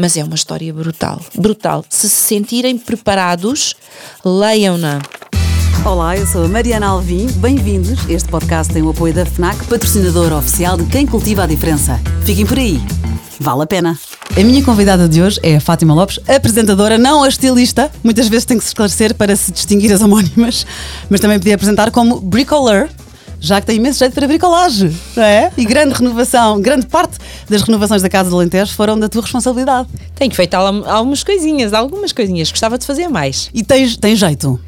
Mas é uma história brutal, brutal. Se se sentirem preparados, leiam-na. Olá, eu sou a Mariana Alvim. Bem-vindos. Este podcast tem o apoio da FNAC, patrocinadora oficial de Quem Cultiva a Diferença. Fiquem por aí. Vale a pena. A minha convidada de hoje é a Fátima Lopes, apresentadora, não a estilista. Muitas vezes tem que se esclarecer para se distinguir as homónimas, mas também podia apresentar como bricoler, já que tem imenso jeito para bricolagem, não é? E grande renovação, grande parte das renovações da Casa do Alentejo foram da tua responsabilidade. Tenho feito al- algumas coisinhas, algumas coisinhas. Gostava de fazer mais. E tens, tens jeito.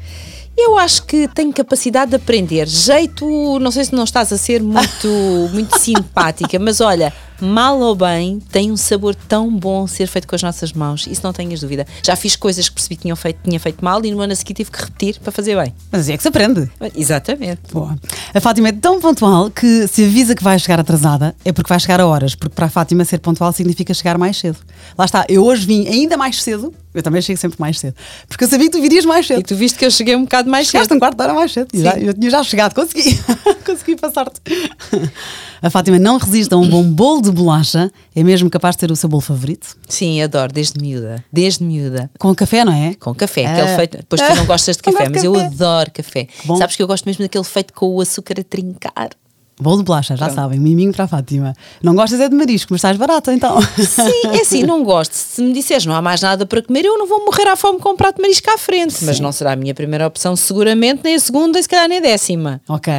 Eu acho que tenho capacidade de aprender. Jeito, não sei se não estás a ser muito, muito simpática, mas olha, mal ou bem, tem um sabor tão bom ser feito com as nossas mãos. Isso não tenhas dúvida. Já fiz coisas que percebi que tinham feito, tinha feito mal e no ano a seguir tive que repetir para fazer bem. Mas é que se aprende. Exatamente. Boa. A Fátima é tão pontual que se avisa que vai chegar atrasada é porque vai chegar a horas, porque para a Fátima ser pontual significa chegar mais cedo. Lá está, eu hoje vim ainda mais cedo, eu também chego sempre mais cedo, porque eu sabia que tu virias mais E cedo. tu viste que eu cheguei um bocado mais Chegaste cedo. um quarto de hora mais cedo. E já- eu tinha já chegado, consegui. consegui passar-te. A Fátima não resiste a um bom bolo de bolacha, é mesmo capaz de ter o seu bolo favorito. Sim, adoro, desde miúda. Desde miúda. Com café, não é? Com café, Ah. aquele feito. Pois tu não gostas de café, mas eu adoro café. bom. Sabes que eu gosto mesmo daquele feito com o açúcar a trincar. Bolo de bolacha, já sabem, miminho para a Fátima. Não gostas é de marisco, mas estás barato então. Sim, é assim, não gosto. Se me disseres não há mais nada para comer, eu não vou morrer à fome com um prato de marisco à frente. Mas não será a minha primeira opção, seguramente, nem a segunda e se calhar nem a décima. Ok.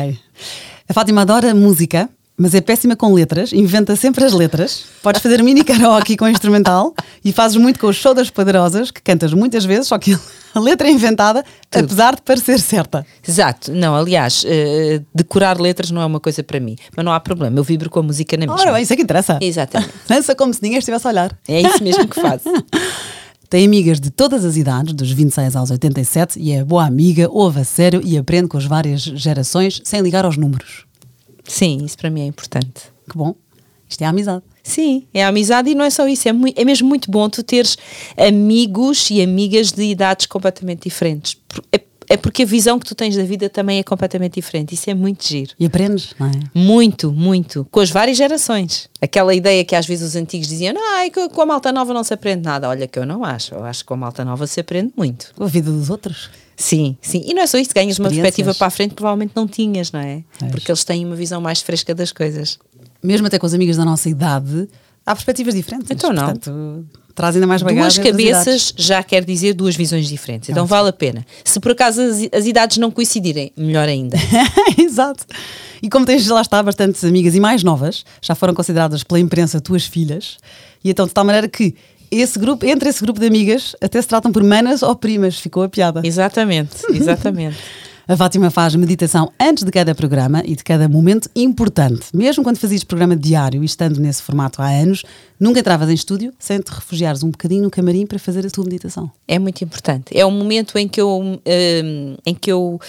A Fátima adora música, mas é péssima com letras, inventa sempre as letras. Podes fazer mini karaoke com instrumental e fazes muito com o show das poderosas, que cantas muitas vezes, só que a letra é inventada, apesar de parecer certa. Exato, não, aliás, eh, decorar letras não é uma coisa para mim, mas não há problema, eu vibro com a música na mesma. Ora bem, isso é que interessa. Exatamente. Dança como se ninguém estivesse a olhar. É isso mesmo que faço. Tem amigas de todas as idades, dos 26 aos 87, e é boa amiga, ouve a sério e aprende com as várias gerações sem ligar aos números. Sim, isso para mim é importante. Que bom. Isto é a amizade. Sim, é a amizade e não é só isso, é, mui- é mesmo muito bom tu teres amigos e amigas de idades completamente diferentes. É, é porque a visão que tu tens da vida também é completamente diferente. Isso é muito giro. E aprendes, não é? Muito, muito. Com as várias gerações. Aquela ideia que às vezes os antigos diziam, que com a malta nova não se aprende nada. Olha, que eu não acho. Eu acho que com a malta nova se aprende muito. Com a vida dos outros. Sim, sim. E não é só isso, ganhas uma perspectiva para a frente provavelmente não tinhas, não é? És. Porque eles têm uma visão mais fresca das coisas. mesmo até com as amigas da nossa idade, há perspectivas diferentes. Então não. Portanto, traz ainda mais bagagem. Duas cabeças já quer dizer duas visões diferentes. Então vale a pena. Se por acaso as, as idades não coincidirem, melhor ainda. Exato. E como tens lá está bastantes amigas e mais novas, já foram consideradas pela imprensa tuas filhas, e então de tal maneira que esse grupo, entre esse grupo de amigas, até se tratam por manas ou primas, ficou a piada. exatamente, exatamente. A Fátima faz meditação antes de cada programa e de cada momento importante. Mesmo quando fazias programa diário e estando nesse formato há anos, nunca entravas em estúdio sem te refugiares um bocadinho no camarim para fazer a tua meditação. É muito importante. É um momento em que eu, hum, em que eu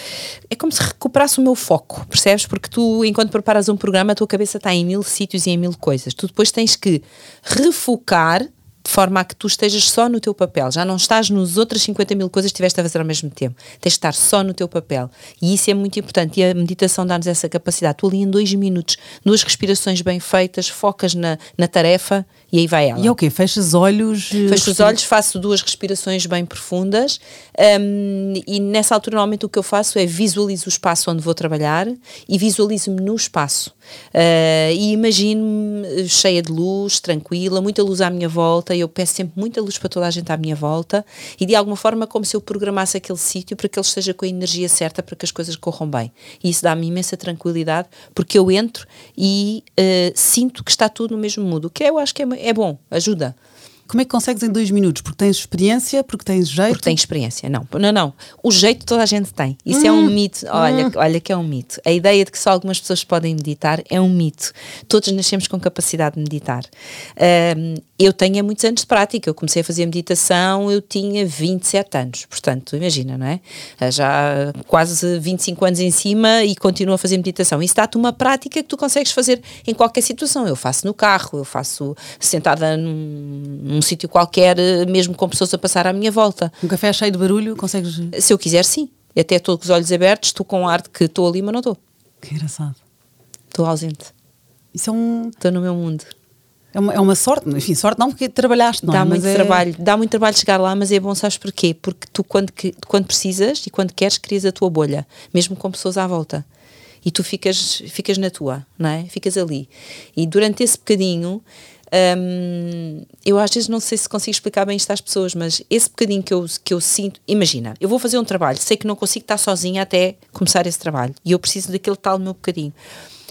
é como se recuperasse o meu foco, percebes? Porque tu, enquanto preparas um programa, a tua cabeça está em mil sítios e em mil coisas. Tu depois tens que refocar forma a que tu estejas só no teu papel. Já não estás nos outras 50 mil coisas que estiveste a fazer ao mesmo tempo. Tens de estar só no teu papel. E isso é muito importante. E a meditação dá-nos essa capacidade. Tu ali em dois minutos, duas respirações bem feitas, focas na, na tarefa e aí vai ela. E é o quê? Fechas os olhos? Fecho os olhos, faço duas respirações bem profundas hum, e nessa altura normalmente o que eu faço é visualizo o espaço onde vou trabalhar e visualizo-me no espaço. Ah, e imagino-me cheia de luz, tranquila, muita luz à minha volta e eu peço sempre muita luz para toda a gente à minha volta e de alguma forma como se eu programasse aquele sítio para que ele esteja com a energia certa para que as coisas corram bem. E isso dá-me imensa tranquilidade porque eu entro e ah, sinto que está tudo no mesmo mood, o que eu acho que é, é bom, ajuda. Como é que consegues em dois minutos? Porque tens experiência, porque tens jeito. Porque tem experiência. Não, não, não. O jeito toda a gente tem. Isso é um mito. Olha, olha que é um mito. A ideia de que só algumas pessoas podem meditar é um mito. Todos nascemos com capacidade de meditar. Ahm, eu tenho há muitos anos de prática. Eu comecei a fazer meditação, eu tinha 27 anos. Portanto, imagina, não é? Ah, Já quase 25 anos em cima e continuo a fazer meditação. Isso dá-te uma prática que tu consegues fazer em qualquer situação. Eu faço no carro, eu faço sentada num, num sítio qualquer, eh, mesmo com pessoas a passar à minha volta. Um café cheio de barulho, consegues. Se eu quiser, sim. Até estou com os olhos abertos, estou com ar de que estou ali, mas não estou. Que engraçado. Estou ausente. Isso é um. Estou no meu mundo. É uma, é uma sorte, enfim, sorte não porque trabalhaste, não dá é? muito é... trabalho, dá muito trabalho chegar lá, mas é bom, sabes porquê? Porque tu quando, quando precisas e quando queres, crias a tua bolha, mesmo com pessoas à volta. E tu ficas, ficas na tua, não é? Ficas ali. E durante esse bocadinho, hum, eu às vezes não sei se consigo explicar bem isto às pessoas, mas esse bocadinho que eu, que eu sinto, imagina, eu vou fazer um trabalho, sei que não consigo estar sozinha até começar esse trabalho e eu preciso daquele tal meu bocadinho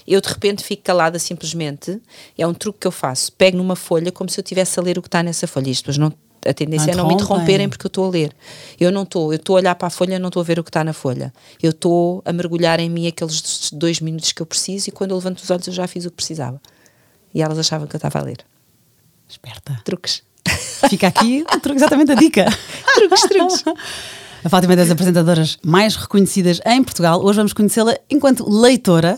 eu de repente fico calada simplesmente. É um truque que eu faço. Pego numa folha como se eu estivesse a ler o que está nessa folha. Isto, não, a tendência não é não me interromperem porque eu estou a ler. Eu não estou, eu estou a olhar para a folha, não estou a ver o que está na folha. Eu estou a mergulhar em mim aqueles dois minutos que eu preciso e quando eu levanto os olhos eu já fiz o que precisava. E elas achavam que eu estava a ler. Esperta. Truques. Fica aqui exatamente a dica. truques, truques. A Fátima é das apresentadoras mais reconhecidas em Portugal. Hoje vamos conhecê-la enquanto leitora.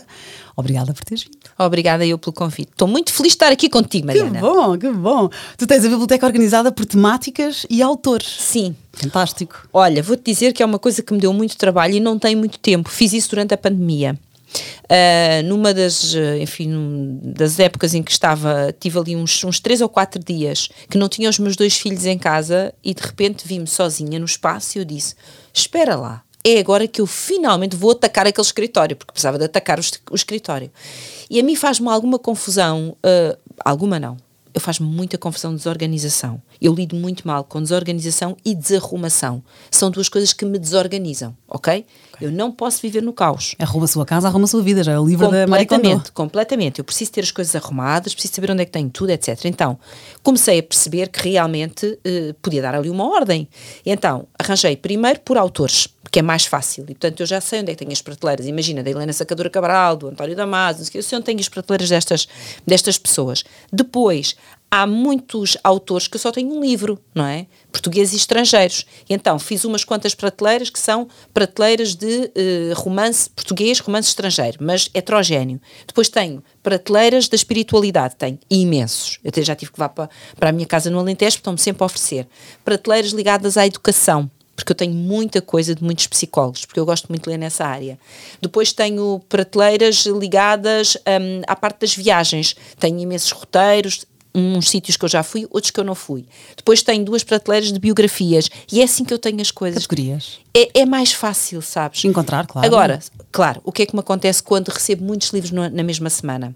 Obrigada por teres vindo. Obrigada eu pelo convite. Estou muito feliz de estar aqui contigo, Mariana. Que bom, que bom. Tu tens a biblioteca organizada por temáticas e autores. Sim. Fantástico. Olha, vou-te dizer que é uma coisa que me deu muito trabalho e não tenho muito tempo. Fiz isso durante a pandemia. Uh, numa das, enfim, das épocas em que estava, tive ali uns, uns três ou quatro dias que não tinha os meus dois filhos em casa e de repente vi-me sozinha no espaço e eu disse: Espera lá, é agora que eu finalmente vou atacar aquele escritório, porque precisava de atacar o, o escritório. E a mim faz-me alguma confusão, uh, alguma não, eu faz-me muita confusão desorganização. Eu lido muito mal com desorganização e desarrumação. São duas coisas que me desorganizam, ok? okay. Eu não posso viver no caos. Arruma a sua casa, arruma a sua vida, já é o livro da Marie Completamente, completamente. Eu preciso ter as coisas arrumadas, preciso saber onde é que tenho tudo, etc. Então, comecei a perceber que realmente uh, podia dar ali uma ordem. Então, arranjei primeiro por autores, porque é mais fácil. E, portanto, eu já sei onde é que tenho as prateleiras. Imagina, da Helena Sacadura Cabral, do António Damasio, eu sei onde tenho as prateleiras destas, destas pessoas. Depois, há muitos autores que eu só tenho um livro, não é? Portugueses e estrangeiros. Então fiz umas quantas prateleiras que são prateleiras de uh, romance português, romance estrangeiro, mas heterogéneo. Depois tenho prateleiras da espiritualidade, tenho imensos. Eu até já tive que vá para, para a minha casa no Alentejo, estão-me sempre a oferecer. Prateleiras ligadas à educação porque eu tenho muita coisa de muitos psicólogos, porque eu gosto muito de ler nessa área. Depois tenho prateleiras ligadas um, à parte das viagens, tenho imensos roteiros, uns sítios que eu já fui, outros que eu não fui. Depois tenho duas prateleiras de biografias e é assim que eu tenho as coisas. Categorias. É, é mais fácil, sabes? Encontrar, claro. Agora, claro, o que é que me acontece quando recebo muitos livros no, na mesma semana?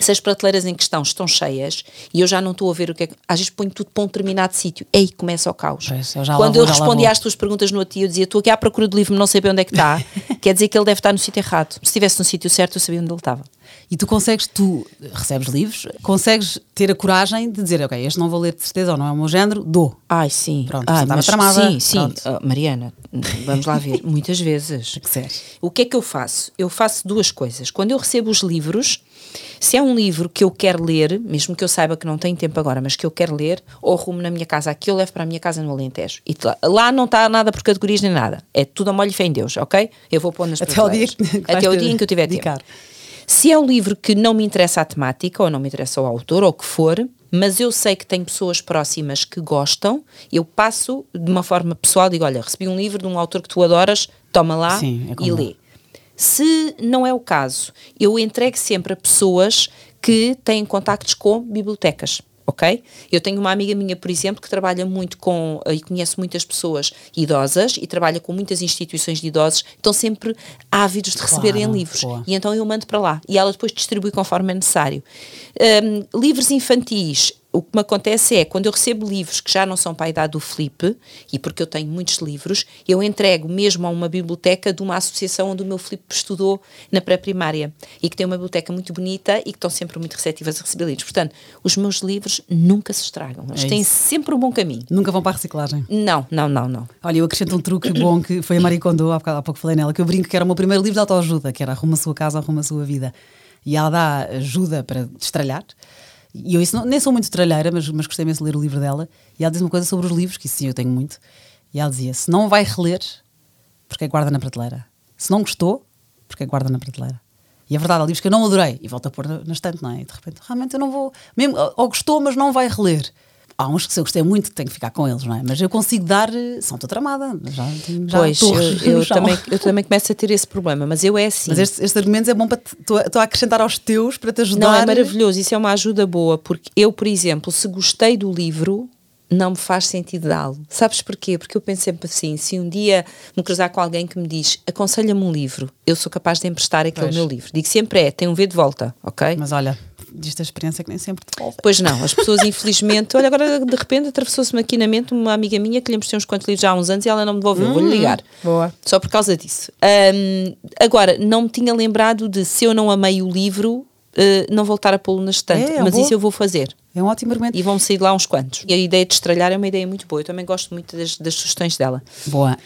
se as prateleiras em questão estão cheias e eu já não estou a ver o que é que. Às vezes ponho tudo para um determinado sítio. Aí começa o caos. Pois, eu Quando eu respondi às tuas perguntas no outro dia, eu dizia: estou aqui à procura do livro, não sei bem onde é que está. Quer dizer que ele deve estar no sítio errado. Se estivesse no sítio certo, eu sabia onde ele estava. E tu consegues, tu recebes livros, consegues ter a coragem de dizer, ok, este não vou ler de certeza ou não é o meu género, dou. Ai, sim. Pronto, Ai, estava tramada. Sim, sim. Uh, Mariana, vamos lá ver. Muitas vezes. Que o que é que eu faço? Eu faço duas coisas. Quando eu recebo os livros, se é um livro que eu quero ler, mesmo que eu saiba que não tenho tempo agora, mas que eu quero ler, ou rumo na minha casa aqui, eu levo para a minha casa no Alentejo. E lá não está nada por categorias nem nada. É tudo a molho e fé em Deus, ok? Eu vou pôr nas Até o dia, que Até o dia em que eu tiver dedicar. tempo. Se é um livro que não me interessa a temática, ou não me interessa o autor, ou o que for, mas eu sei que tenho pessoas próximas que gostam, eu passo de uma forma pessoal, digo, olha, recebi um livro de um autor que tu adoras, toma lá Sim, é e lê. Se não é o caso, eu entrego sempre a pessoas que têm contactos com bibliotecas ok? Eu tenho uma amiga minha, por exemplo, que trabalha muito com e conhece muitas pessoas idosas e trabalha com muitas instituições de idosos, estão sempre ávidos de receberem claro, livros. Boa. E então eu mando para lá e ela depois distribui conforme é necessário. Um, livros infantis o que me acontece é, quando eu recebo livros que já não são para a idade do Felipe, e porque eu tenho muitos livros, eu entrego mesmo a uma biblioteca de uma associação onde o meu Felipe estudou na pré-primária, e que tem uma biblioteca muito bonita e que estão sempre muito receptivas a receber livros. Portanto, os meus livros nunca se estragam, eles é têm sempre um bom caminho. Nunca vão para a reciclagem? Não, não, não, não. Olha, eu acrescento um truque bom que foi a Marie Kondo, há, há pouco falei nela, que eu brinco que era o meu primeiro livro de autoajuda, que era Arruma a Sua Casa, Arruma a Sua Vida. E ela dá ajuda para destralhar, e eu isso não, nem sou muito tralheira, mas, mas gostei mesmo de ler o livro dela. E ela diz uma coisa sobre os livros, que isso sim eu tenho muito. E ela dizia: se não vai reler, porque guarda na prateleira. Se não gostou, porque guarda na prateleira. E é verdade, há livros que eu não adorei e volto a pôr na estante, não é? E de repente, realmente eu não vou. Mesmo, ou gostou, mas não vai reler. Há uns que se eu gostei muito tenho que ficar com eles, não é? Mas eu consigo dar. São toda tramada. Já, já pois, eu, eu também, eu também começo a ter esse problema, mas eu é assim. Mas este, este argumento é bom para. Estou a acrescentar aos teus para te ajudar. Não, é maravilhoso. Isso é uma ajuda boa, porque eu, por exemplo, se gostei do livro, não me faz sentido dá-lo. Sabes porquê? Porque eu penso sempre assim: se um dia me cruzar com alguém que me diz aconselha-me um livro, eu sou capaz de emprestar aquele pois. meu livro. Digo sempre é, tem um V de volta, ok? Mas olha, diz a experiência que nem sempre te volta. Pois não, as pessoas infelizmente, olha, agora de repente atravessou-se-me aqui na mente uma amiga minha que lhe emprestei uns quantos livros já há uns anos e ela não me devolveu, hum, vou-lhe ligar. Boa. Só por causa disso. Um, agora, não me tinha lembrado de se eu não amei o livro, Uh, não voltar a pô-lo na estante, é, é mas isso eu vou fazer. É um ótimo argumento. E vão sair lá uns quantos. E a ideia de estralhar é uma ideia muito boa. Eu também gosto muito das, das sugestões dela. Boa.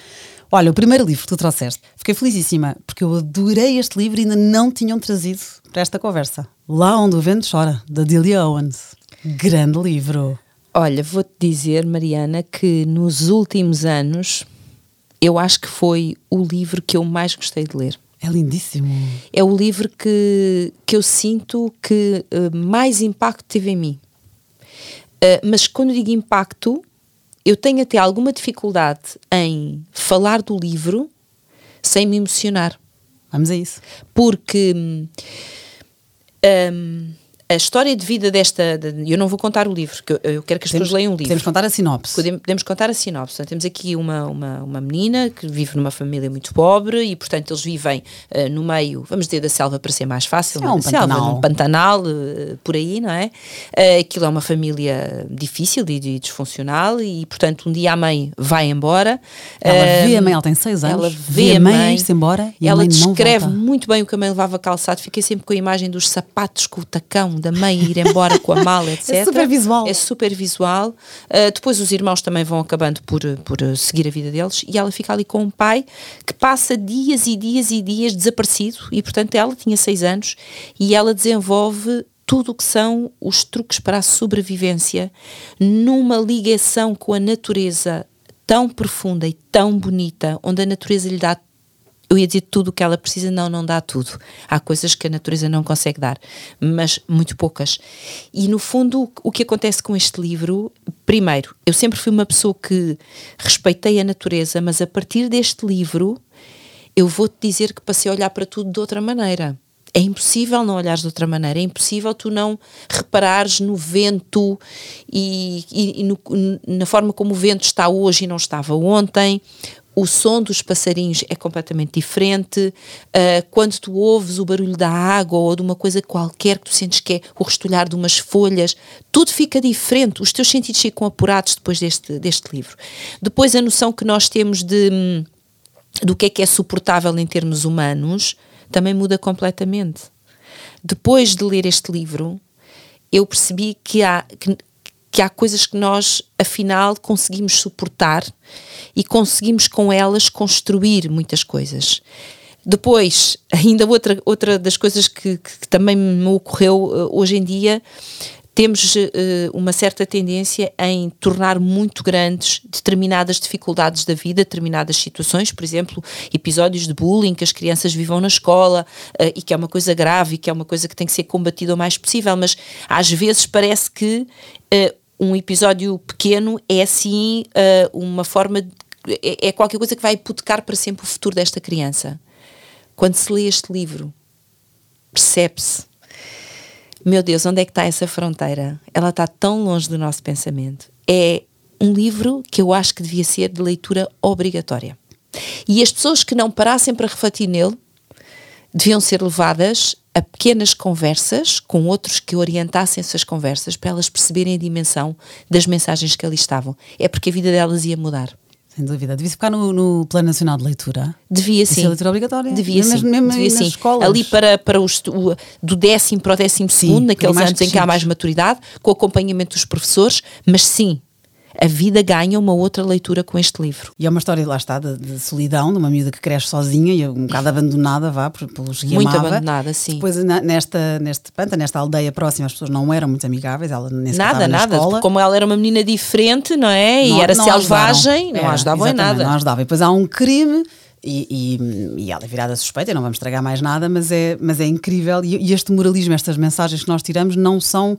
Olha, o primeiro livro que tu trouxeste, fiquei felicíssima, porque eu adorei este livro e ainda não tinham trazido para esta conversa. Lá onde o vento chora, da Delia Owens. Grande livro. Olha, vou-te dizer, Mariana, que nos últimos anos eu acho que foi o livro que eu mais gostei de ler. É lindíssimo. É o livro que, que eu sinto que uh, mais impacto teve em mim. Uh, mas quando digo impacto, eu tenho até alguma dificuldade em falar do livro sem me emocionar. Vamos a isso. Porque. Um, a história de vida desta. De, eu não vou contar o livro, que eu, eu quero que as podemos, pessoas leiam o livro. Podemos contar a sinopse. Podemos, podemos contar a sinopse. Então, temos aqui uma, uma, uma menina que vive numa família muito pobre e, portanto, eles vivem uh, no meio, vamos dizer, da selva para ser mais fácil, é um selva, pantanal. num pantanal, uh, por aí, não é? Uh, aquilo é uma família difícil e, e, disfuncional e, portanto, um dia a mãe vai embora. Ela vê a mãe, ela tem seis anos, ela vê, vê a mãe, mãe ir-se embora e ela descreve muito bem o que a mãe levava calçado. Fiquei sempre com a imagem dos sapatos com o tacão da mãe ir embora embora com a mala, etc. É super visual. É super visual. Uh, depois os irmãos também vão acabando por, por seguir a vida deles e ela fica ali com um pai que passa dias e dias e dias desaparecido e, portanto, ela tinha seis anos e ela desenvolve tudo o que são os truques para a sobrevivência numa ligação com a natureza tão profunda e tão bonita, onde a natureza lhe dá eu ia dizer tudo o que ela precisa, não, não dá tudo. Há coisas que a natureza não consegue dar, mas muito poucas. E no fundo, o que acontece com este livro, primeiro, eu sempre fui uma pessoa que respeitei a natureza, mas a partir deste livro, eu vou-te dizer que passei a olhar para tudo de outra maneira. É impossível não olhares de outra maneira, é impossível tu não reparares no vento e, e, e no, na forma como o vento está hoje e não estava ontem, o som dos passarinhos é completamente diferente. Uh, quando tu ouves o barulho da água ou de uma coisa qualquer que tu sentes que é o restolhar de umas folhas, tudo fica diferente. Os teus sentidos ficam apurados depois deste, deste livro. Depois, a noção que nós temos de do que é que é suportável em termos humanos também muda completamente. Depois de ler este livro, eu percebi que há, que, que há coisas que nós, afinal, conseguimos suportar e conseguimos com elas construir muitas coisas. Depois, ainda outra, outra das coisas que, que, também me ocorreu uh, hoje em dia, temos uh, uma certa tendência em tornar muito grandes determinadas dificuldades da vida, determinadas situações, por exemplo, episódios de bullying que as crianças vivam na escola uh, e que é uma coisa grave e que é uma coisa que tem que ser combatida o mais possível, mas às vezes parece que um episódio pequeno é assim uma forma, de, é, é qualquer coisa que vai hipotecar para sempre o futuro desta criança. Quando se lê este livro, percebe-se meu Deus, onde é que está essa fronteira? Ela está tão longe do nosso pensamento. É um livro que eu acho que devia ser de leitura obrigatória. E as pessoas que não parassem para refletir nele deviam ser levadas a pequenas conversas com outros que orientassem essas conversas para elas perceberem a dimensão das mensagens que ali estavam. É porque a vida delas ia mudar. Sem dúvida. Devia ficar no, no Plano Nacional de Leitura. Devia sim. Isso leitura obrigatória. Devia sim. Mesmo Devia sim. escolas. Ali para, para os, o, do décimo para o décimo segundo, naqueles anos em que há mais maturidade, com acompanhamento dos professores, mas sim, a vida ganha uma outra leitura com este livro. E é uma história, lá está, de, de solidão, de uma miúda que cresce sozinha e um bocado abandonada, vá, pelos que Muito amava. abandonada, sim. Depois, nesta, neste panta, nesta aldeia próxima, as pessoas não eram muito amigáveis, ela nem Nada, nada. Como ela era uma menina diferente, não é? E não, era não selvagem, ajudaram. não ajudava em nada. Não ajudava. E depois há um crime e, e, e ela é virada suspeita, não vamos estragar mais nada, mas é, mas é incrível. E, e este moralismo, estas mensagens que nós tiramos, não são.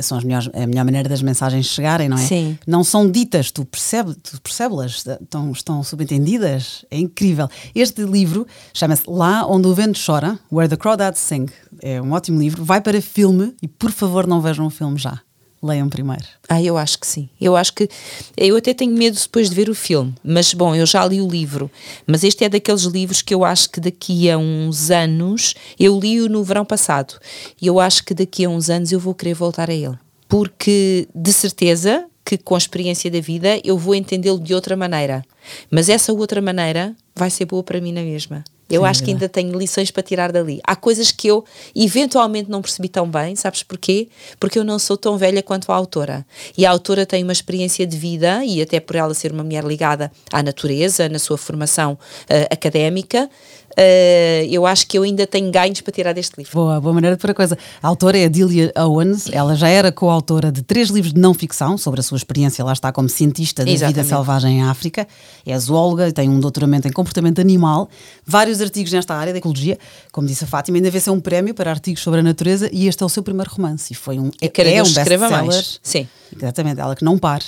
São as melhores, a melhor maneira das mensagens chegarem, não é? Sim. Não são ditas, tu percebes, tu percebes-las, estão, estão subentendidas. É incrível. Este livro chama-se Lá Onde o Vento Chora, Where the Crawdads Sing. É um ótimo livro. Vai para filme e, por favor, não vejam o filme já leiam primeiro. Ah, eu acho que sim. Eu acho que. Eu até tenho medo depois de ver o filme, mas bom, eu já li o livro. Mas este é daqueles livros que eu acho que daqui a uns anos. Eu li-o no verão passado e eu acho que daqui a uns anos eu vou querer voltar a ele. Porque, de certeza, que com a experiência da vida eu vou entendê-lo de outra maneira. Mas essa outra maneira vai ser boa para mim na mesma. Eu Sim, acho é que ainda tenho lições para tirar dali. Há coisas que eu eventualmente não percebi tão bem, sabes porquê? Porque eu não sou tão velha quanto a autora. E a autora tem uma experiência de vida, e até por ela ser uma mulher ligada à natureza, na sua formação uh, académica, Uh, eu acho que eu ainda tenho ganhos para tirar deste livro. Boa, boa maneira de pôr a coisa. A autora é a Delia Owens, ela já era coautora de três livros de não ficção sobre a sua experiência, lá está como cientista da vida selvagem em África, é zoóloga, tem um doutoramento em comportamento animal, vários artigos nesta área da ecologia, como disse a Fátima, ainda vê ser um prémio para artigos sobre a natureza e este é o seu primeiro romance e foi um, e é, é um best-seller. Sim. Exatamente, ela que não para.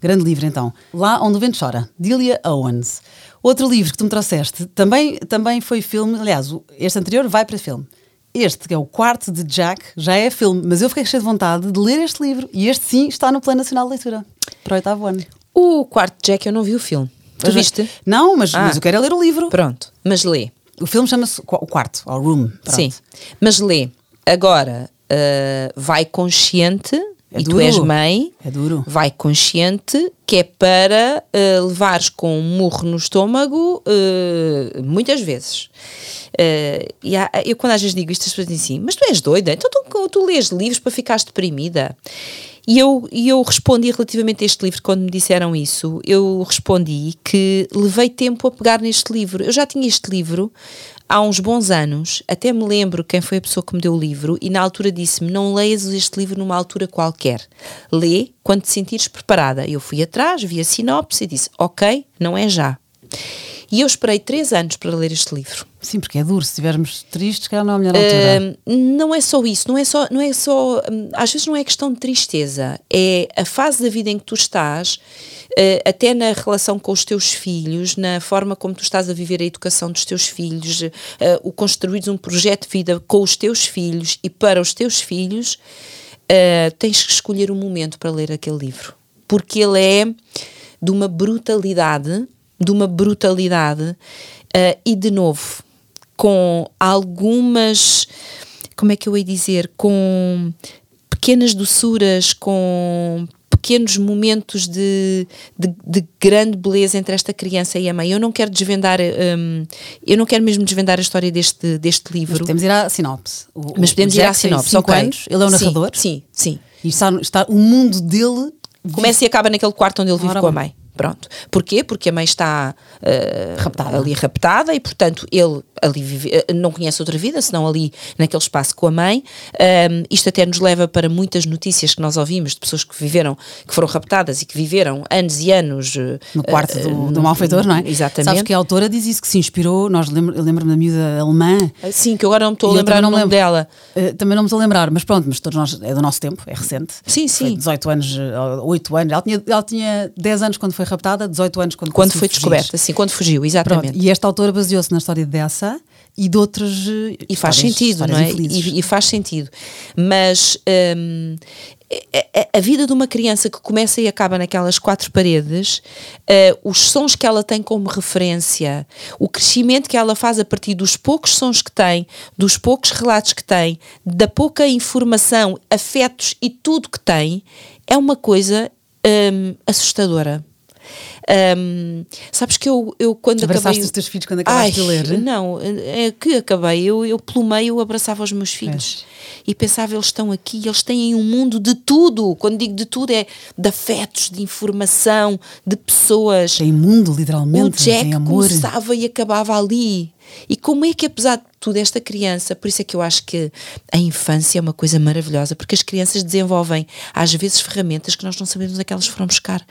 Grande livro então. Lá onde o vento chora, Delia Owens. Outro livro que tu me trouxeste também, também foi filme, aliás, este anterior vai para filme. Este, que é o quarto de Jack, já é filme, mas eu fiquei cheio de vontade de ler este livro e este sim está no Plano Nacional de Leitura para o oitavo ano. O quarto de Jack eu não vi o filme. Tu viste? Não, mas, ah. mas eu quero é ler o livro. Pronto, mas lê. O filme chama-se O Quarto, ou Room. Pronto. Sim, mas lê. Agora, uh, vai consciente é e duro. tu és mãe, é duro. vai consciente que é para uh, levares com um murro no estômago uh, muitas vezes. Uh, e há, eu quando às vezes digo isto, as pessoas dizem assim, mas tu és doida, então tu, tu lês livros para ficares deprimida. E eu, e eu respondi relativamente a este livro, quando me disseram isso, eu respondi que levei tempo a pegar neste livro. Eu já tinha este livro há uns bons anos, até me lembro quem foi a pessoa que me deu o livro, e na altura disse-me: Não leias este livro numa altura qualquer. Lê quando te sentires preparada. Eu fui atrás, vi a sinopse e disse: Ok, não é já. E eu esperei três anos para ler este livro. Sim, porque é duro. Se estivermos tristes, que não é a melhor altura. Uh, não é só isso, não é só, não é só. Um, às vezes não é questão de tristeza, é a fase da vida em que tu estás, uh, até na relação com os teus filhos, na forma como tu estás a viver a educação dos teus filhos, uh, o construir um projeto de vida com os teus filhos e para os teus filhos, tens que escolher um momento para ler aquele livro. Porque ele é de uma brutalidade de uma brutalidade uh, e, de novo, com algumas. Como é que eu ia dizer? Com pequenas doçuras, com pequenos momentos de, de, de, grande beleza entre esta criança e a mãe. Eu não quero desvendar, um, eu não quero mesmo desvendar a história deste, deste livro. Mas podemos ir à sinopse. O, Mas podemos ir à sinopse, ok. Anos, ele é o narrador. Sim, sim. sim. E está, está o mundo dele. Começa e acaba naquele quarto onde ele vive Ora, com a mãe. Pronto. Porquê? Porque a mãe está uh, raptada. ali raptada e, portanto, ele ali vive, eh, não conhece outra vida, senão ali naquele espaço com a mãe. Um, isto até nos leva para muitas notícias que nós ouvimos de pessoas que viveram, que foram raptadas e que viveram anos e anos eh, no quarto uh, do, do malfeitor, não é? Exatamente. Sabes que a autora diz isso que se inspirou, nós lembro, eu lembro-me da miúda alemã. Sim, que agora não me estou a lembrar o nome lembro. dela. Uh, também não me estou a lembrar, mas pronto, mas todos nós, é do nosso tempo, é recente. Sim, sim. Foi 18 anos, 8 anos, ela tinha, ela tinha 10 anos quando foi raptada, 18 anos quando Quando foi descoberta, sim, quando fugiu, exatamente. Pronto, e esta autora baseou-se na história dessa e de outras. E faz sentido, não é? E, e, faz sentido. Mas hum, a, a, vida de uma criança que começa e acaba naquelas quatro paredes, uh, os sons que ela tem como referência, o crescimento que ela faz a partir dos poucos sons que tem, dos poucos relatos que tem, da pouca informação, afetos e tudo que tem, é uma coisa hum, assustadora. Um, sabes que eu, eu quando Abraçaste acabei. os teus filhos quando acabaste Ai, de ler? Não, é que acabei. Eu, eu pelo meio abraçava os meus filhos é. e pensava, eles estão aqui, eles têm um mundo de tudo. Quando digo de tudo, é de afetos, de informação, de pessoas. Tem mundo, literalmente. O Jack começava e acabava ali. E como é que, apesar de tudo, esta criança, por isso é que eu acho que a infância é uma coisa maravilhosa, porque as crianças desenvolvem, às vezes, ferramentas que nós não sabemos onde é que elas foram buscar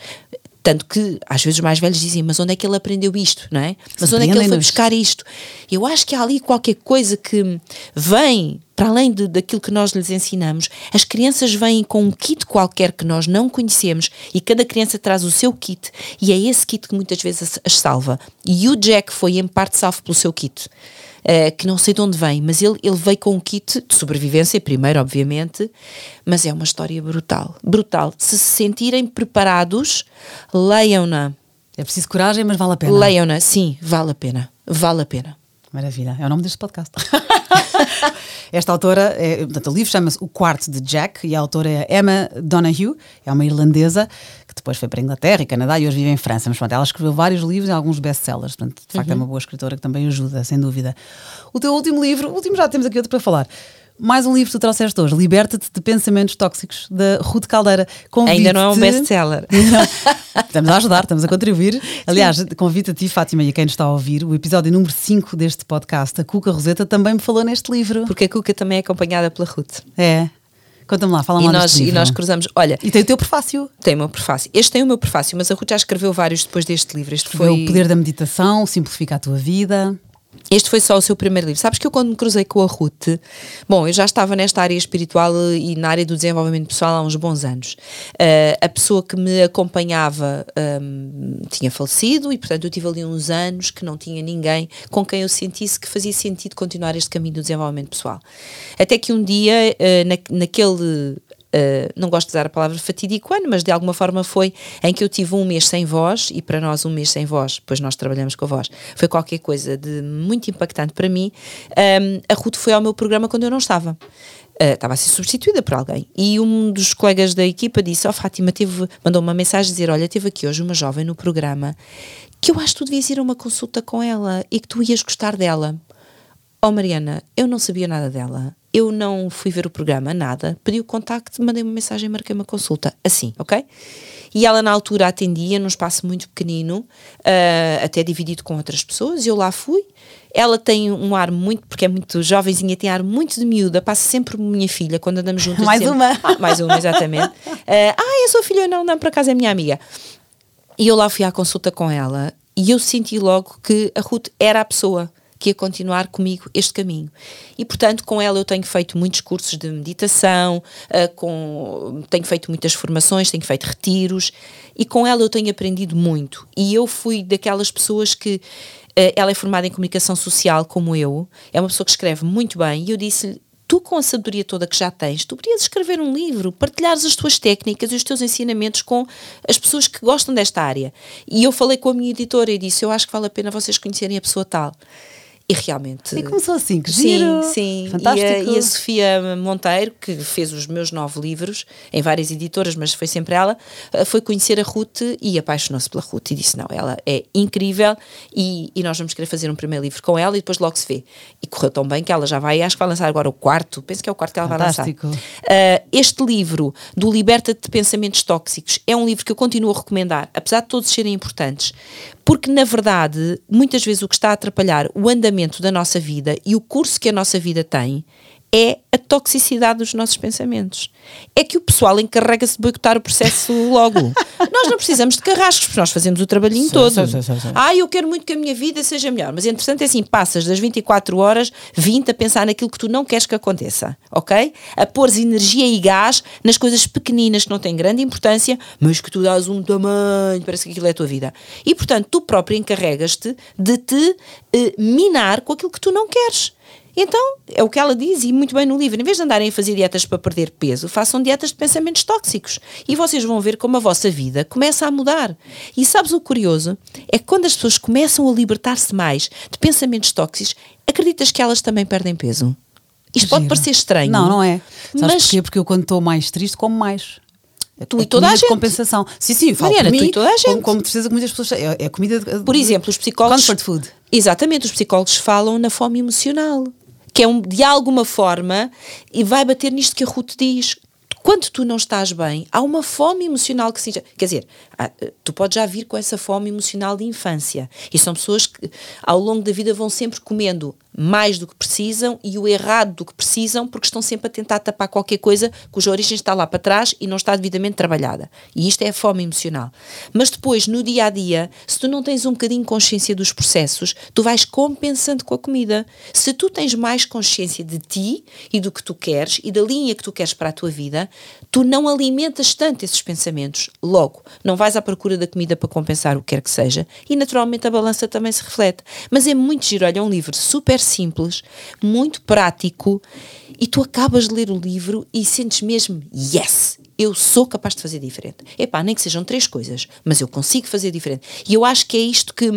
Tanto que às vezes os mais velhos dizem, mas onde é que ele aprendeu isto, não é? Mas onde é que ele foi buscar isto? Eu acho que há ali qualquer coisa que vem para além de, daquilo que nós lhes ensinamos, as crianças vêm com um kit qualquer que nós não conhecemos e cada criança traz o seu kit e é esse kit que muitas vezes as salva. E o Jack foi em parte salvo pelo seu kit. Uh, que não sei de onde vem, mas ele, ele veio com um kit de sobrevivência, primeiro, obviamente, mas é uma história brutal. Brutal. Se se sentirem preparados, leiam-na. É preciso coragem, mas vale a pena. Leiam-na, sim, vale a pena. Vale a pena. Maravilha, é o nome deste podcast. Esta autora, é, portanto, o livro chama-se O Quarto de Jack e a autora é Emma Donahue, é uma irlandesa depois foi para a Inglaterra e Canadá e hoje vive em França. Mas pronto, ela escreveu vários livros e alguns best-sellers, portanto, de facto uhum. é uma boa escritora que também ajuda, sem dúvida. O teu último livro, o último já temos aqui outro para falar. Mais um livro que tu trouxeste hoje, Liberta-te de Pensamentos Tóxicos, da Ruth Caldeira. Ainda não é um best-seller. estamos a ajudar, estamos a contribuir. Aliás, convido a ti, Fátima, e a quem nos está a ouvir, o episódio número 5 deste podcast, a Cuca Roseta também me falou neste livro. Porque a Cuca também é acompanhada pela Ruth. É. Conta-me lá, fala e lá nós, livro. E nós cruzamos, olha... E tem o teu prefácio. Tem o meu prefácio. Este tem o meu prefácio, mas a Ruth já escreveu vários depois deste livro. Este foi... O Poder da Meditação, Simplifica a Tua Vida... Este foi só o seu primeiro livro. Sabes que eu, quando me cruzei com a Ruth, bom, eu já estava nesta área espiritual e na área do desenvolvimento pessoal há uns bons anos. Uh, a pessoa que me acompanhava um, tinha falecido e, portanto, eu tive ali uns anos que não tinha ninguém com quem eu sentisse que fazia sentido continuar este caminho do desenvolvimento pessoal. Até que um dia, uh, na, naquele Uh, não gosto de usar a palavra fatídico ano, mas de alguma forma foi em que eu tive um mês sem voz, e para nós um mês sem voz, pois nós trabalhamos com a voz, foi qualquer coisa de muito impactante para mim. Um, a Ruth foi ao meu programa quando eu não estava. Uh, estava a ser substituída por alguém. E um dos colegas da equipa disse: Ó oh, Fátima, teve, mandou uma mensagem dizer: Olha, teve aqui hoje uma jovem no programa que eu acho que tu devias ir a uma consulta com ela e que tu ias gostar dela. Oh Mariana, eu não sabia nada dela. Eu não fui ver o programa, nada. Pedi o contacto, mandei uma mensagem, marquei uma consulta. Assim, ok? E ela na altura atendia num espaço muito pequenino, uh, até dividido com outras pessoas, e eu lá fui. Ela tem um ar muito, porque é muito jovenzinha, tem ar muito de miúda, passa sempre por minha filha quando andamos juntas. mais sempre, uma. Ah, mais uma, exatamente. Uh, ah, é sua filha? Não, não, por acaso é minha amiga. E eu lá fui à consulta com ela e eu senti logo que a Ruth era a pessoa que ia continuar comigo este caminho. E, portanto, com ela eu tenho feito muitos cursos de meditação, uh, com, tenho feito muitas formações, tenho feito retiros, e com ela eu tenho aprendido muito. E eu fui daquelas pessoas que. Uh, ela é formada em comunicação social, como eu, é uma pessoa que escreve muito bem, e eu disse-lhe: tu, com a sabedoria toda que já tens, tu poderias escrever um livro, partilhares as tuas técnicas e os teus ensinamentos com as pessoas que gostam desta área. E eu falei com a minha editora e disse: Eu acho que vale a pena vocês conhecerem a pessoa tal. E realmente. E começou assim, que sim, giro. Sim, Fantástico. E a, e a, Sofia Monteiro, que fez os meus nove livros, em várias editoras, mas foi sempre ela, eh, foi conhecer a Ruth e apaixonou-se pela Ruth e disse: Não, ela é incrível e, e, nós vamos querer fazer um primeiro livro com ela e depois logo se vê. E correu tão bem que ela já vai, acho que vai lançar agora o quarto, penso que é o quarto que ela Fantástico. vai lançar. Uh, este livro, do Liberta-te de Pensamentos Tóxicos, é um livro que eu continuo a recomendar, apesar de todos serem importantes, porque, na verdade, muitas vezes o que está a atrapalhar o andamento da nossa vida e o curso que a nossa vida tem é a toxicidade dos nossos pensamentos. É que o pessoal encarrega-se de boicotar o processo logo. nós não precisamos de carrascos, porque nós fazemos o trabalhinho sim, todo. Sim, sim, ah, eu quero muito que a minha vida seja melhor, mas entretanto é assim, passas das 24 horas 20 a pensar naquilo que tu não queres que aconteça, ok? A pôr energia e gás nas coisas pequeninas que não têm grande importância, mas que tu dás um tamanho, parece que aquilo é a tua vida. E portanto, tu próprio encarregas-te de te eh, minar com aquilo que tu não queres. Então, é o que ela diz, e muito bem no livro: em vez de andarem a fazer dietas para perder peso, façam dietas de pensamentos tóxicos. E vocês vão ver como a vossa vida começa a mudar. E sabes o curioso? É que quando as pessoas começam a libertar-se mais de pensamentos tóxicos, acreditas que elas também perdem peso? Isto pode parecer estranho. Não, não é. Sabes mas... porquê? Porque eu, quando estou mais triste, como mais. Tu e toda a gente. compensação. Sim, sim, falo Mariana, mim, tu e toda a gente. Como, como certeza que muitas pessoas. É, é comida. De, Por exemplo, os psicólogos. Comfort food. Exatamente, os psicólogos falam na fome emocional que é um, de alguma forma, e vai bater nisto que a Ruth diz. Quando tu não estás bem, há uma fome emocional que se. Quer dizer, tu podes já vir com essa fome emocional de infância. E são pessoas que, ao longo da vida, vão sempre comendo mais do que precisam e o errado do que precisam, porque estão sempre a tentar tapar qualquer coisa cuja origem está lá para trás e não está devidamente trabalhada. E isto é a fome emocional. Mas depois, no dia a dia, se tu não tens um bocadinho consciência dos processos, tu vais compensando com a comida. Se tu tens mais consciência de ti e do que tu queres e da linha que tu queres para a tua vida, tu não alimentas tanto esses pensamentos. Logo, não vais à procura da comida para compensar o que quer que seja e naturalmente a balança também se reflete. Mas é muito giro, olha, é um livro super simples, muito prático, e tu acabas de ler o livro e sentes mesmo, yes, eu sou capaz de fazer diferente. Epá, nem que sejam três coisas, mas eu consigo fazer diferente. E eu acho que é isto que,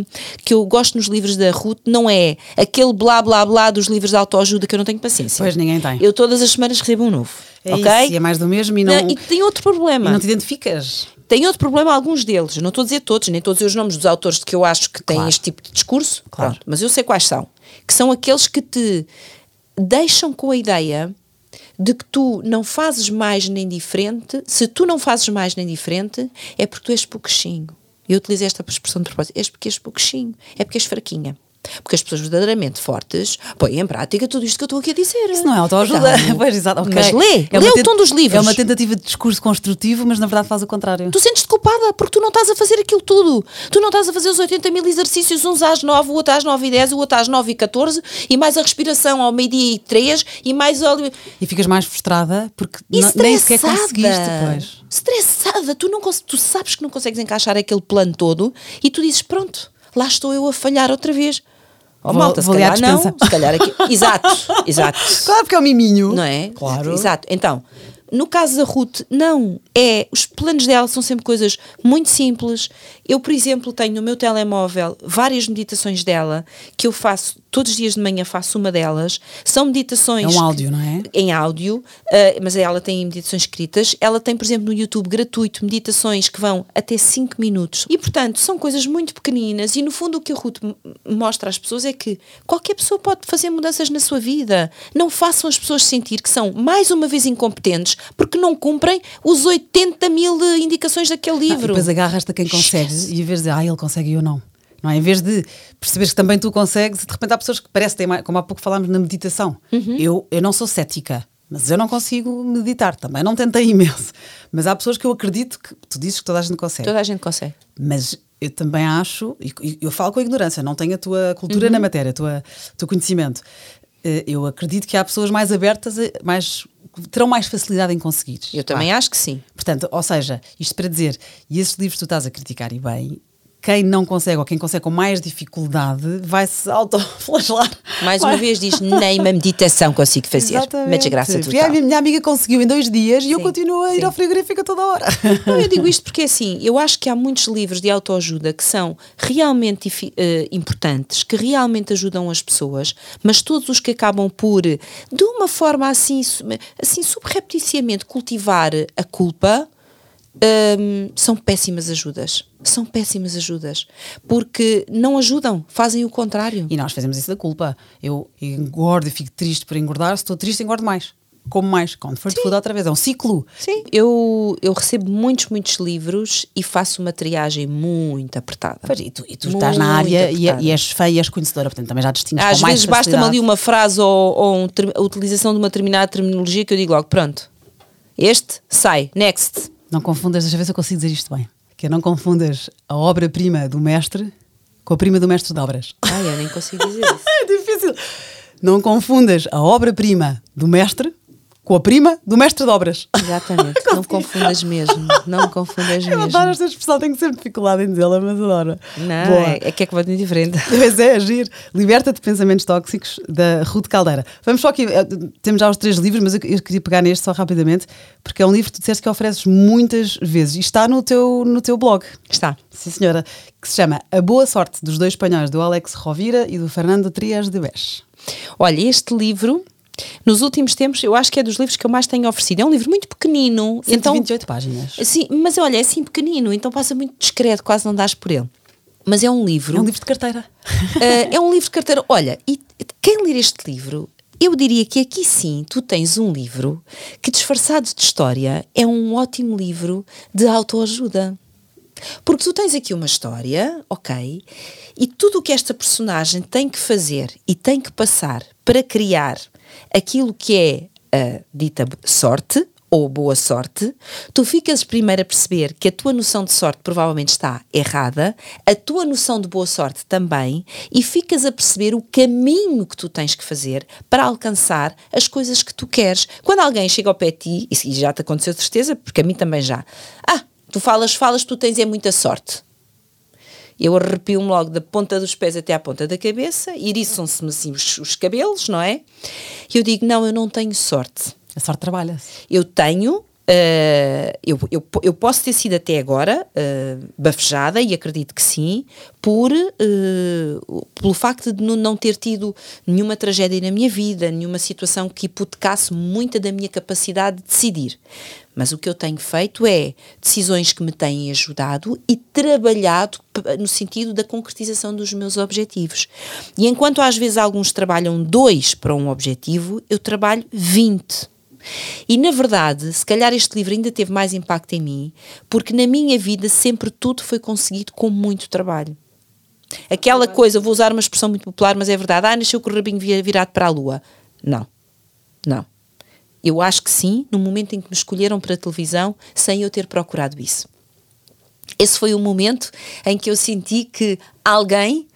que eu gosto nos livros da Ruth, não é aquele blá blá blá dos livros de autoajuda que eu não tenho paciência. Pois ninguém tem. Eu todas as semanas recebo um novo. É ok? isso, e é mais do mesmo e não, Não, e tem outro problema. e não te identificas. Tem outro problema, alguns deles. Não estou a dizer todos, nem estou a dizer os nomes dos autores que eu acho que têm Claro. este tipo de discurso. Claro. Pronto, mas eu sei quais são. Que são aqueles que te deixam com a ideia de que tu não fazes mais nem diferente. Se tu não fazes mais nem diferente, é porque tu és pouquinho. Eu utilizei esta expressão de propósito. És porque és pouquinho. É porque és fraquinha. Porque as pessoas verdadeiramente fortes põem em prática tudo isto que eu estou aqui a dizer. Isso não é autoajuda. Então, pois, exato. ok. Mas lê, É lê o tom dos livros. É uma tentativa de discurso construtivo, mas na verdade faz o contrário. Tu sentes-te culpada porque tu não estás a fazer aquilo tudo. Tu não estás a fazer os 80 mil exercícios, uns às 9, o outro às 9 e 10, o outro às 9 e 14, e mais a respiração ao meio-dia e 3, e mais óleo. E ficas mais frustrada porque nem sequer conseguiste depois. Estressada. Tu, não, tu sabes que não consegues encaixar aquele plano todo e tu dizes: pronto, lá estou eu a falhar outra vez. Oh, Vou- malta, se vou à calhar não, se calhar aqui. Exato, exato. Claro, porque é o miminho. Não é? Claro. Exato. Então, no caso da Ruth, não. É, os planos dela são sempre coisas muito simples. Eu, por exemplo, tenho no meu telemóvel várias meditações dela que eu faço todos os dias de manhã, faço uma delas. São meditações. É um áudio, não é? Em áudio, ah, mas ela tem meditações escritas. Ela tem, por exemplo, no YouTube gratuito meditações que vão até 5 minutos. E, portanto, são coisas muito pequeninas. E, no fundo, o que a Ruth mostra às pessoas é que qualquer pessoa pode fazer mudanças na sua vida. Não façam as pessoas sentir que são, mais uma vez, incompetentes porque não cumprem os 80 mil eh, indicações daquele Não, livro. depois agarras-te a quem consegue e em vez de dizer, ah, ele consegue e eu não. Não é? Em vez de perceberes que também tu consegues, de repente há pessoas que parece que têm mais, como há pouco falámos na meditação. Uhum. Eu, eu não sou cética, mas eu não consigo meditar. Também não tentei imenso. Mas há pessoas que eu acredito que tu dizes que toda a gente consegue. Toda a gente consegue. Mas eu também acho, e eu falo com a ignorância, não tenho a tua cultura Uhum. na matéria, o teu conhecimento. Eh, Eu acredito que há pessoas mais abertas, a- mais, terão mais facilidade em conseguir. Eu também acho que sim. Portanto, ou seja, isto para dizer, e esses livros que tu estás a criticar e bem, quem não consegue ou quem consegue com mais dificuldade vai-se autoflagelar. Mais uma Vai- vez diz, nem uma meditação consigo fazer. Exatamente. Uma desgraça a minha, minha amiga conseguiu em dois dias e eu Sim, continuo a ir sim. ao frigorífico toda hora. Não, eu digo isto porque assim, eu acho que há muitos livros de autoajuda que são realmente eh, importantes, que realmente ajudam as pessoas, mas todos os que acabam por, de uma forma assim, assim subrepticiamente, cultivar a culpa. Hum, são péssimas ajudas. São péssimas ajudas. Porque não ajudam, fazem o contrário. E nós fazemos isso da culpa. Eu engordo e fico triste por engordar, se estou triste, engordo mais. Como mais. Comfort food outra vez. É um ciclo. Sim, eu, eu recebo muitos, muitos livros e faço uma triagem muito apertada. Pois, E tu, e tu estás na Muito área e, apertada. e és feia e és conhecedora, portanto também já distingues Às vezes basta-me ali uma frase ou, ou um a utilização de uma determinada terminologia que eu digo logo, pronto, este sai, next. Não confundas, deixa eu ver se eu consigo dizer isto bem. Que é não confundas a obra-prima do mestre com a prima do mestre de obras. Ai, eu nem consigo dizer isso. É difícil. Não confundas a obra-prima do mestre com a prima do mestre de obras. Exatamente, não confundas mesmo, não confundas Eu mesmo. adoro esta expressão, tenho sempre dificuldade em dizê-la, mas adoro. Não, Boa. é, é que é completamente diferente. Pois é, agir. Liberta-te de pensamentos tóxicos da Ruth Caldeira. Vamos só aqui, eh, temos já os três livros, mas eu, eu queria pegar neste só rapidamente, porque é um livro que tu disseste que ofereces muitas vezes e está no teu, no teu blog. Está. Sim, senhora. Que se chama A Boa Sorte dos Dois Espanhóis, do Alex Rovira e do Fernando Trias de Bes. Olha, este livro, nos últimos tempos, eu acho que é dos livros que eu mais tenho oferecido. É um livro muito pequenino. Então, 128 páginas. Sim, mas olha, é assim pequenino, então passa muito discreto, quase não dás por ele. Mas é um livro. É um livro de carteira. Uh, é um livro de carteira. Olha, e quem ler este livro, eu diria que aqui sim tu tens um livro que, disfarçado de história, é um ótimo livro de autoajuda. Porque tu tens aqui uma história, ok, e tudo o que esta personagem tem que fazer e tem que passar para criar aquilo que é a dita sorte ou boa sorte, tu ficas primeiro a perceber que a tua noção de sorte provavelmente está errada, a tua noção de boa sorte também, e ficas a perceber o caminho que tu tens que fazer para alcançar as coisas que tu queres. Quando alguém chega ao pé de ti, e já te aconteceu de certeza, porque a mim também já, ah, tu falas, falas, tu tens é muita sorte. Eu arrepio-me logo da ponta dos pés até à ponta da cabeça, iriçam-se-me assim os, os cabelos, não é? E eu digo, não, eu não tenho sorte a sorte trabalha-se. Eu tenho, Uh, eu, eu, eu, posso ter sido até agora uh, bafejada, e acredito que sim, por, uh, pelo facto de não ter tido nenhuma tragédia na minha vida, nenhuma situação que hipotecasse muita da minha capacidade de decidir. Mas o que eu tenho feito é decisões que me têm ajudado e trabalhado no sentido da concretização dos meus objetivos. E enquanto às vezes alguns trabalham dois para um objetivo, eu trabalho 20 e na verdade, se calhar este livro ainda teve mais impacto em mim, porque na minha vida sempre tudo foi conseguido com muito trabalho. Aquela coisa, vou usar uma expressão muito popular, mas é verdade, ah, nasceu com o rabinho virado para a lua. Não, não. Eu acho que sim, no momento em que me escolheram para a televisão, sem eu ter procurado isso. Esse foi o momento em que eu senti que alguém,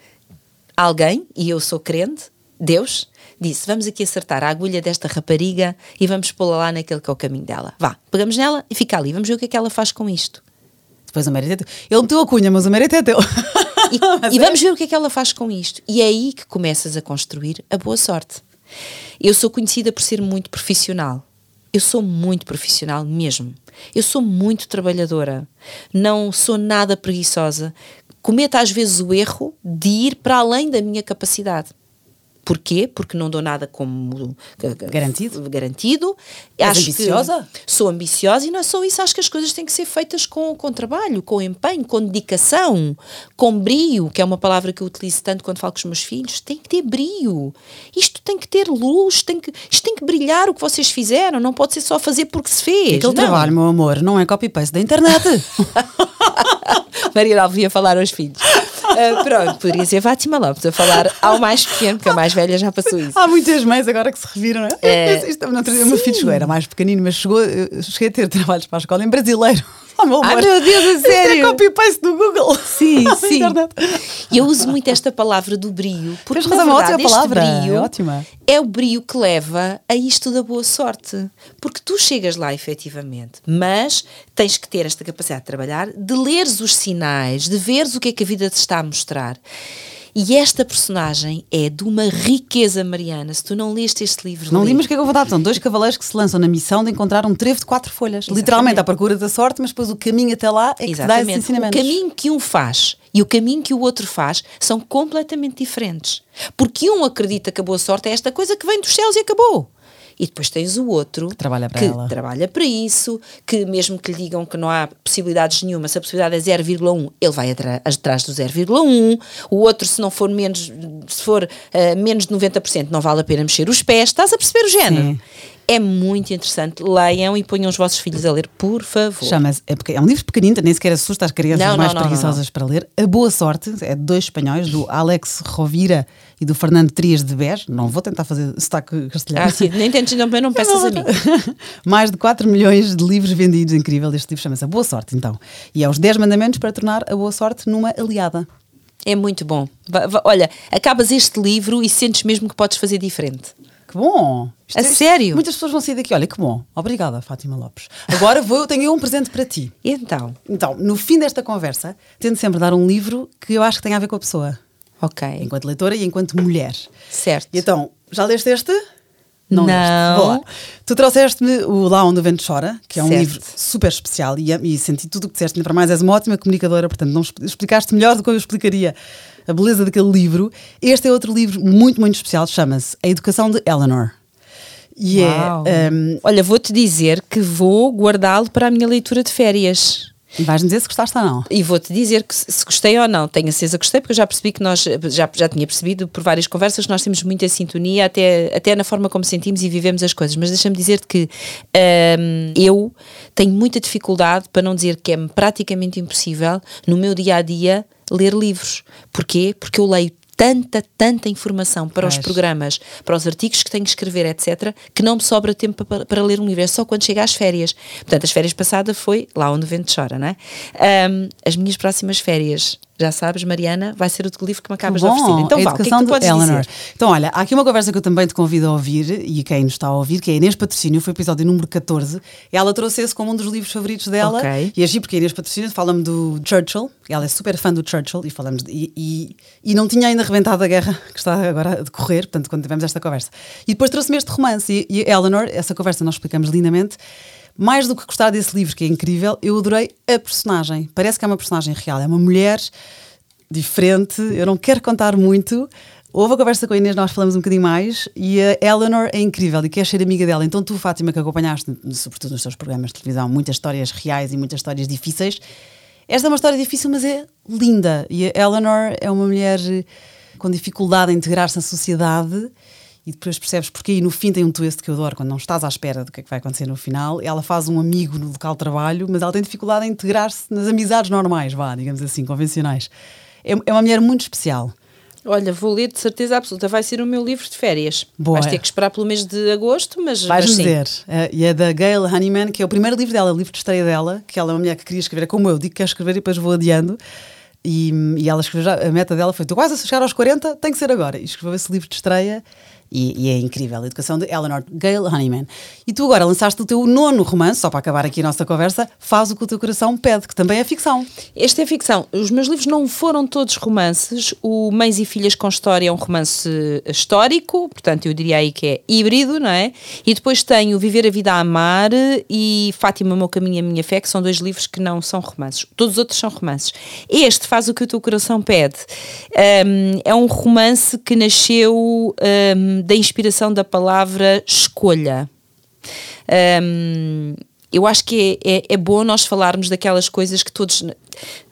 alguém, e eu sou crente, Deus, disse: Vamos aqui acertar a agulha desta rapariga e vamos pô-la lá naquele que é o caminho dela. Vá, pegamos nela e fica ali, vamos ver o que é que ela faz com isto. Depois o mérito é teu. Ele meteu a cunha, mas o mérito é teu. E, e vamos ver o que é que ela faz com isto. E é aí que começas a construir a boa sorte. Eu sou conhecida por ser muito profissional. Eu sou muito profissional mesmo. Eu sou muito trabalhadora. Não sou nada preguiçosa. Cometo às vezes o erro de ir para além da minha capacidade. Porquê? Porque não dou nada como garantido. garantido. És ambiciosa? Sou ambiciosa e não é só isso. Acho que as coisas têm que ser feitas com, com trabalho, com empenho, com dedicação, com brio, que é uma palavra que eu utilizo tanto quando falo com os meus filhos. Tem que ter brio. Isto tem que ter luz, tem que, isto tem que brilhar o que vocês fizeram. Não pode ser só fazer porque se fez. Aquele não. trabalho, meu amor, não é copy-paste da internet. Maria Alvia falar aos filhos. Uh, pronto, poderia ser Fátima Lopes a falar ao mais pequeno, porque a mais velha já passou isso. Há muitas mães agora que se reviram, não é? é isto, não, o meu filho chegou, era mais pequenino, mas chegou, cheguei a ter trabalhos para a escola em brasileiro. Oh, meu Ai meu Deus, a é sério? É copy-paste do Google. Sim, sim. E eu uso muito esta palavra do brio. Porque, Tens razão, é uma ótima palavra. Brio é ótima. É o brio que leva a isto da boa sorte. Porque tu chegas lá efetivamente, mas tens que ter esta capacidade de trabalhar, de leres os sinais, de veres o que é que a vida te está a mostrar. E esta personagem é de uma riqueza, Mariana. Se tu não leste este livro. Não li, mas o que é que eu vou dar? São dois cavaleiros que se lançam na missão de encontrar um trevo de quatro folhas. Exatamente. Literalmente à procura da sorte, mas depois o caminho até lá é que Exatamente. te dá esses ensinamentos. O caminho que um faz e o caminho que o outro faz são completamente diferentes. Porque um acredita que a boa sorte é esta coisa que vem dos céus e acabou. E depois tens o outro que trabalha para que ela. trabalha para isso, que mesmo que lhe digam que não há possibilidades nenhuma, se a possibilidade é 0,1, ele vai atrás do 0,1. O outro, se não for menos, se for uh, menos de 90%, não vale a pena mexer os pés. Estás a perceber o género? Sim. É muito interessante. Leiam e ponham os vossos filhos a ler, por favor. Chama-se, é, é um livro pequenino, nem sequer assusta as crianças não, mais não, preguiçosas não, para ler. A Boa Sorte, é de dois espanhóis, do Alex Rovira e do Fernando Trias de Bés. Não vou tentar fazer sotaque castelhano. Ah, sim, nem tentes, não, não peças a mim. mais de 4 milhões de livros vendidos, incrível. Este livro chama-se A Boa Sorte, então. E é os 10 mandamentos para tornar a boa sorte numa aliada. É muito bom. Olha, acabas este livro e sentes mesmo que podes fazer diferente. Que bom! Isto a é, sério? Muitas pessoas vão sair daqui. Olha, que bom. Obrigada, Fátima Lopes. Agora vou, eu tenho um presente para ti. Então? Então, no fim desta conversa, tento sempre dar um livro que eu acho que tem a ver com a pessoa. Ok. Enquanto leitora e enquanto mulher. Certo. E então, já leste este? Não. não. Tu trouxeste-me o Lá Onde o Vento Chora, que é um certo. livro super especial e, e senti tudo o que disseste. Para mais, és uma ótima comunicadora, portanto, não explicaste melhor do que eu explicaria a beleza daquele livro. Este é outro livro muito, muito especial, chama-se A Educação de Eleanor. E é, Uau. é. Um, Olha, vou-te dizer que vou guardá-lo para a minha leitura de férias. E vais-me dizer se gostaste ou não. E vou-te dizer que se gostei ou não, tenho a certeza que gostei, porque eu já percebi que nós, já, já tinha percebido por várias conversas, que nós temos muita sintonia, até, até na forma como sentimos e vivemos as coisas. Mas deixa-me dizer-te que eu tenho muita dificuldade, para não dizer que é praticamente impossível, no meu dia a dia, ler livros. Porquê? Porque eu leio tanta, tanta informação para os programas, para os artigos que tenho que escrever, etc., que não me sobra tempo para, para, ler um livro. É só quando chega às férias. Portanto, as férias passadas foi lá onde o vento chora, não é? Um, as minhas próximas férias já sabes, Mariana, vai ser o livro que me acabas de oferecer. Então, vá, o que é que de Eleanor. dizer? Então, olha, há aqui uma conversa que eu também te convido a ouvir, e quem nos está a ouvir, que é a Inês Patrocínio, foi o episódio número 14. Ela trouxe esse como um dos livros favoritos dela. Okay. E agi porque a Inês Patrocínio fala-me do Churchill, ela é super fã do Churchill, e falamos de, e, e, e, não tinha ainda rebentado a guerra que está agora a decorrer, portanto, quando tivemos esta conversa. E depois trouxe-me este romance, e, e Eleanor, essa conversa nós explicamos lindamente. Mais do que gostar desse livro, que é incrível, eu adorei a personagem. Parece que é uma personagem real, é uma mulher diferente, eu não quero contar muito. Houve a conversa com a Inês, nós falamos um bocadinho mais e a Eleanor é incrível e quer ser amiga dela. Então, tu, Fátima, que acompanhaste, sobretudo nos teus programas de televisão, muitas histórias reais e muitas histórias difíceis. Esta é uma história difícil, mas é linda. E a Eleanor é uma mulher com dificuldade em integrar-se na sociedade e depois percebes porque e no fim tem um twist que eu adoro, quando não estás à espera do que é que vai acontecer no final. Ela faz um amigo no local de trabalho, mas ela tem dificuldade em integrar-se nas amizades normais, vá, digamos assim, convencionais. É, é uma mulher muito especial. Olha, vou ler de certeza absoluta. Vai ser o meu livro de férias. Boa. Vais ter que esperar pelo mês de agosto, mas. Vais mas dizer. Uh, e é da Gail Honeyman, que é o primeiro livro dela, o livro de estreia dela, que ela é uma mulher que queria escrever, é como eu, digo que quer escrever e depois vou adiando. E, e ela escreveu já, a meta dela foi: estou quase a chegar aos 40, tem que ser agora. E escreveu esse livro de estreia e, e, é incrível. A educação de Eleanor Gale Honeyman. E tu agora lançaste o teu nono romance, só para acabar aqui a nossa conversa, Faz o que o teu coração pede, que também é ficção. Este é ficção. Os meus livros não foram todos romances. O Mães e Filhas com História é um romance histórico, portanto eu diria aí que é híbrido, não é? E depois tenho Viver a Vida a Amar e Fátima, Meu Caminho e a Minha Fé, que são dois livros que não são romances. Todos os outros são romances. Este, Faz o que o teu coração pede, um, é um romance que nasceu um, da inspiração da palavra escolha. Um, eu acho que é, é, é, bom nós falarmos daquelas coisas que todos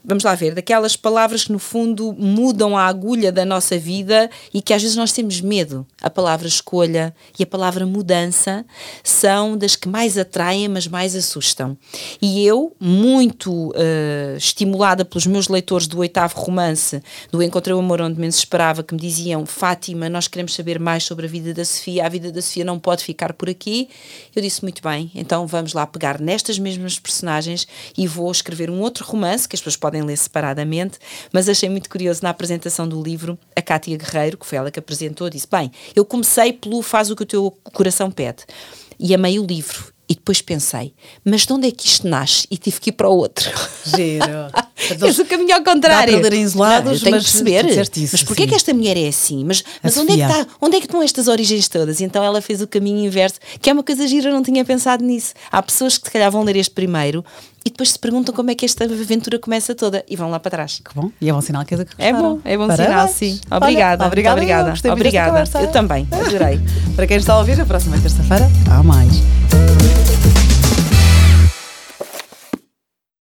vamos lá ver, daquelas palavras que no fundo mudam a agulha da nossa vida e que às vezes nós temos medo. A palavra escolha e a palavra mudança são das que mais atraem, mas mais assustam. E eu, muito uh, estimulada pelos meus leitores do oitavo romance, do Encontrei o Amor Onde Menos Esperava, que me diziam: Fátima, nós queremos saber mais sobre a vida da Sofia, a vida da Sofia não pode ficar por aqui. Eu disse: muito bem, então vamos lá pegar nestas mesmas personagens e vou escrever um outro romance que as pessoas podem ler separadamente, mas achei muito curioso na apresentação do livro, a Cátia Guerreiro, que foi ela que apresentou, disse: Bem, eu comecei pelo Faz o que o teu coração pede, e amei o livro. E depois pensei, mas de onde é que isto nasce? E tive que ir para o outro. Giro. Fez o caminho ao contrário. Dá para ler isolados, não, eu tenho mas que perceber. Isso, mas porquê é que esta mulher é assim? Mas, mas onde, é que está, onde é que estão estas origens todas? E então ela fez o caminho inverso, que é uma coisa gira, eu não tinha pensado nisso. Há pessoas que se calhar vão ler este primeiro e depois se perguntam como é que esta aventura começa toda e vão lá para trás. Que bom. E é bom sinal que é É bom, é bom Parabéns. sinal, sim. Obrigada. Olha, obrigada. Obrigada. Eu, obrigada. Eu também, adorei. para quem está a ouvir, a próxima terça-feira há mais.